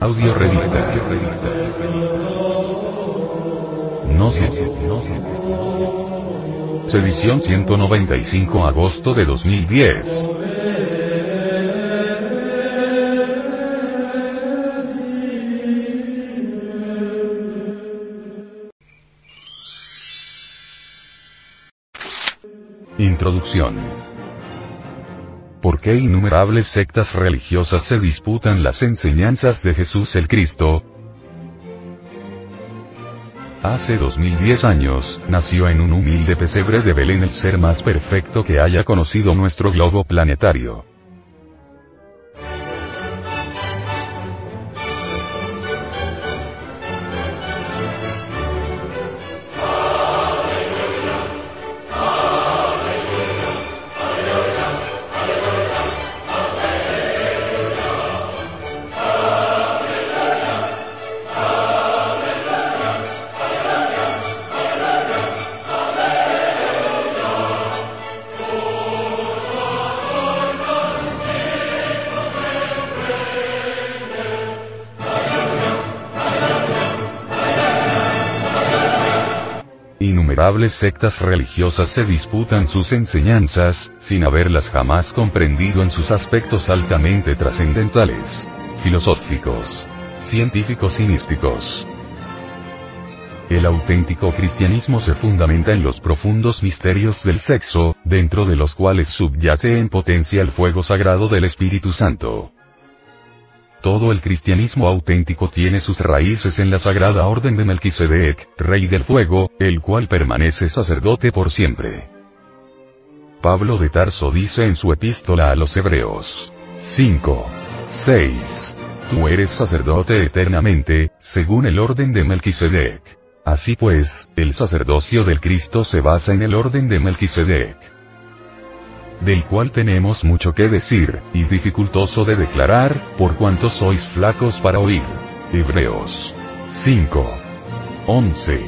Audio revista. Gnosis. Edición 195 agosto de 2010. Introducción. ¿Por qué innumerables sectas religiosas se disputan las enseñanzas de Jesús el Cristo? Hace 2010 años, nació en un humilde pesebre de Belén el ser más perfecto que haya conocido nuestro globo planetario. Innumerables sectas religiosas se disputan sus enseñanzas, sin haberlas jamás comprendido en sus aspectos altamente trascendentales, filosóficos, científicos y místicos. El auténtico cristianismo se fundamenta en los profundos misterios del sexo, dentro de los cuales subyace en potencia el fuego sagrado del Espíritu Santo. Todo el cristianismo auténtico tiene sus raíces en la sagrada orden de Melquisedec, rey del fuego, el cual permanece sacerdote por siempre. Pablo de Tarso dice en su epístola a los Hebreos 5. 6. Tú eres sacerdote eternamente, según el orden de Melquisedec. Así pues, el sacerdocio del Cristo se basa en el orden de Melquisedec del cual tenemos mucho que decir, y dificultoso de declarar, por cuanto sois flacos para oír. Hebreos 5. 11.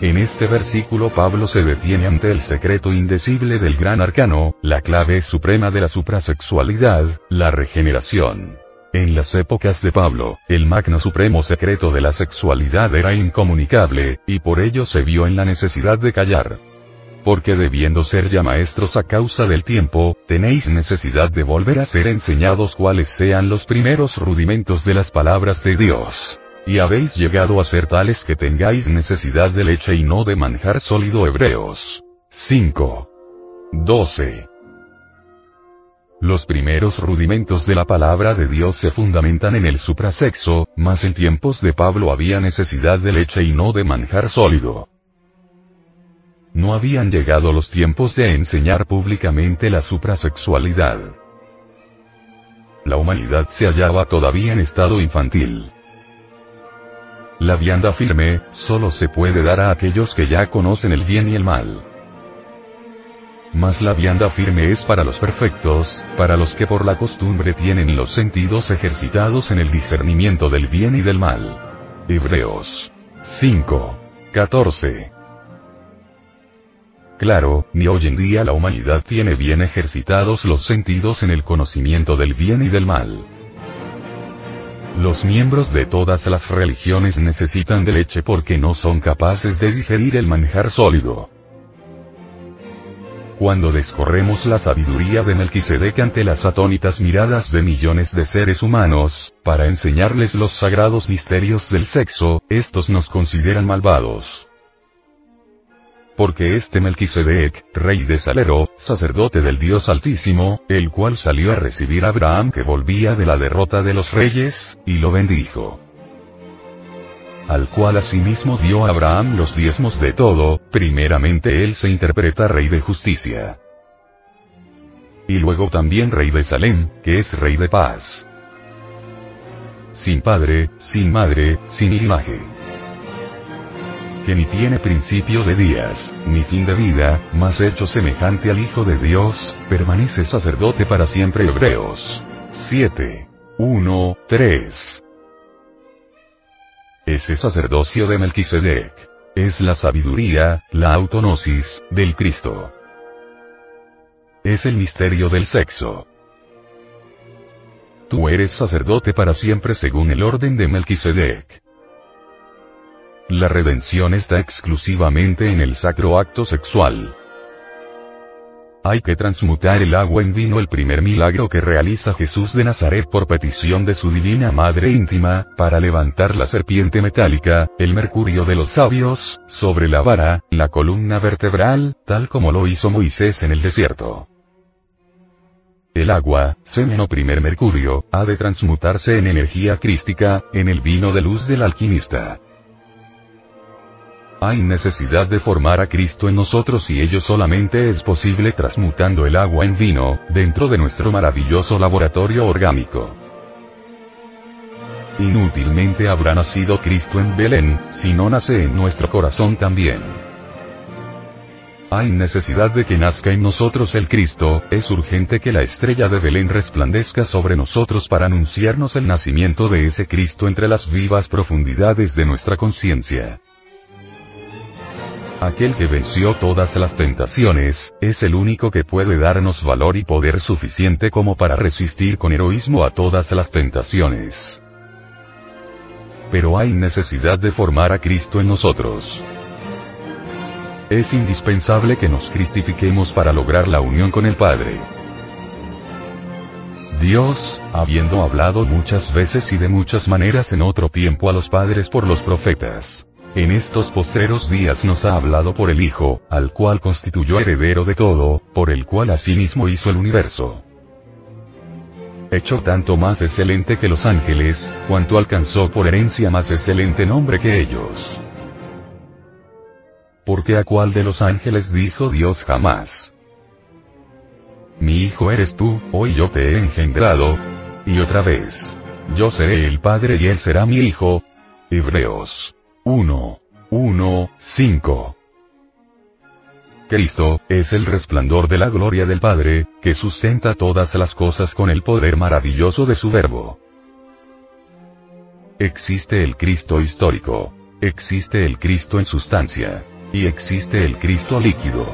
En este versículo Pablo se detiene ante el secreto indecible del gran arcano, la clave suprema de la suprasexualidad, la regeneración. En las épocas de Pablo, el magno supremo secreto de la sexualidad era incomunicable, y por ello se vio en la necesidad de callar porque debiendo ser ya maestros a causa del tiempo, tenéis necesidad de volver a ser enseñados cuáles sean los primeros rudimentos de las palabras de Dios. Y habéis llegado a ser tales que tengáis necesidad de leche y no de manjar sólido Hebreos. 5. 12. Los primeros rudimentos de la palabra de Dios se fundamentan en el suprasexo, mas en tiempos de Pablo había necesidad de leche y no de manjar sólido. No habían llegado los tiempos de enseñar públicamente la suprasexualidad. La humanidad se hallaba todavía en estado infantil. La vianda firme, solo se puede dar a aquellos que ya conocen el bien y el mal. Mas la vianda firme es para los perfectos, para los que por la costumbre tienen los sentidos ejercitados en el discernimiento del bien y del mal. Hebreos 5. 14. Claro, ni hoy en día la humanidad tiene bien ejercitados los sentidos en el conocimiento del bien y del mal. Los miembros de todas las religiones necesitan de leche porque no son capaces de digerir el manjar sólido. Cuando descorremos la sabiduría de Melquisedec ante las atónitas miradas de millones de seres humanos, para enseñarles los sagrados misterios del sexo, estos nos consideran malvados porque este Melquisedec, rey de Salero, sacerdote del Dios Altísimo, el cual salió a recibir a Abraham que volvía de la derrota de los reyes, y lo bendijo. Al cual asimismo dio a Abraham los diezmos de todo, primeramente él se interpreta rey de justicia. Y luego también rey de Salem, que es rey de paz. Sin padre, sin madre, sin imagen que ni tiene principio de días, ni fin de vida, más hecho semejante al Hijo de Dios, permanece sacerdote para siempre Hebreos. 7. 1, 3. Ese sacerdocio de Melquisedec. Es la sabiduría, la autonosis, del Cristo. es el misterio del sexo. Tú eres sacerdote para siempre según el orden de Melquisedec. La redención está exclusivamente en el sacro acto sexual. Hay que transmutar el agua en vino el primer milagro que realiza Jesús de Nazaret por petición de su divina madre íntima, para levantar la serpiente metálica, el mercurio de los sabios, sobre la vara, la columna vertebral, tal como lo hizo Moisés en el desierto. El agua, semen o primer mercurio, ha de transmutarse en energía crística, en el vino de luz del alquimista. Hay necesidad de formar a Cristo en nosotros y ello solamente es posible transmutando el agua en vino, dentro de nuestro maravilloso laboratorio orgánico. Inútilmente habrá nacido Cristo en Belén, si no nace en nuestro corazón también. Hay necesidad de que nazca en nosotros el Cristo, es urgente que la estrella de Belén resplandezca sobre nosotros para anunciarnos el nacimiento de ese Cristo entre las vivas profundidades de nuestra conciencia. Aquel que venció todas las tentaciones, es el único que puede darnos valor y poder suficiente como para resistir con heroísmo a todas las tentaciones. Pero hay necesidad de formar a Cristo en nosotros. Es indispensable que nos cristifiquemos para lograr la unión con el Padre. Dios, habiendo hablado muchas veces y de muchas maneras en otro tiempo a los padres por los profetas, en estos postreros días nos ha hablado por el Hijo, al cual constituyó heredero de todo, por el cual asimismo hizo el universo. Hecho tanto más excelente que los ángeles, cuanto alcanzó por herencia más excelente nombre que ellos. Porque a cuál de los ángeles dijo Dios jamás. Mi hijo eres tú, hoy yo te he engendrado. Y otra vez. Yo seré el Padre y él será mi hijo. Hebreos 1. 1, 5. Cristo, es el resplandor de la gloria del Padre, que sustenta todas las cosas con el poder maravilloso de su verbo. Existe el Cristo histórico. Existe el Cristo en sustancia. Y existe el Cristo líquido.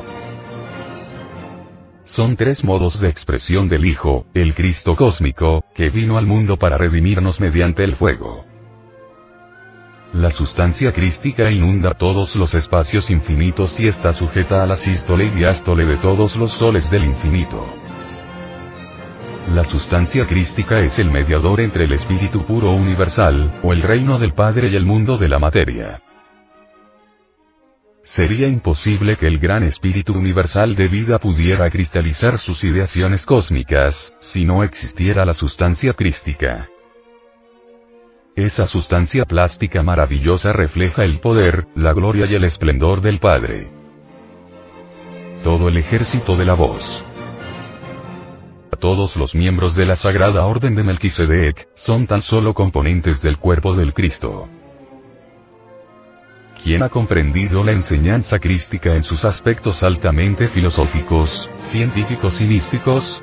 Son tres modos de expresión del Hijo, el Cristo cósmico, que vino al mundo para redimirnos mediante el fuego. La sustancia crística inunda todos los espacios infinitos y está sujeta a la sístole y diástole de todos los soles del infinito. La sustancia crística es el mediador entre el espíritu puro universal, o el reino del Padre y el mundo de la materia. Sería imposible que el gran espíritu universal de vida pudiera cristalizar sus ideaciones cósmicas, si no existiera la sustancia crística. Esa sustancia plástica maravillosa refleja el poder, la gloria y el esplendor del Padre. Todo el ejército de la voz. Todos los miembros de la Sagrada Orden de Melquisedec, son tan solo componentes del cuerpo del Cristo. ¿Quién ha comprendido la enseñanza crística en sus aspectos altamente filosóficos, científicos y místicos?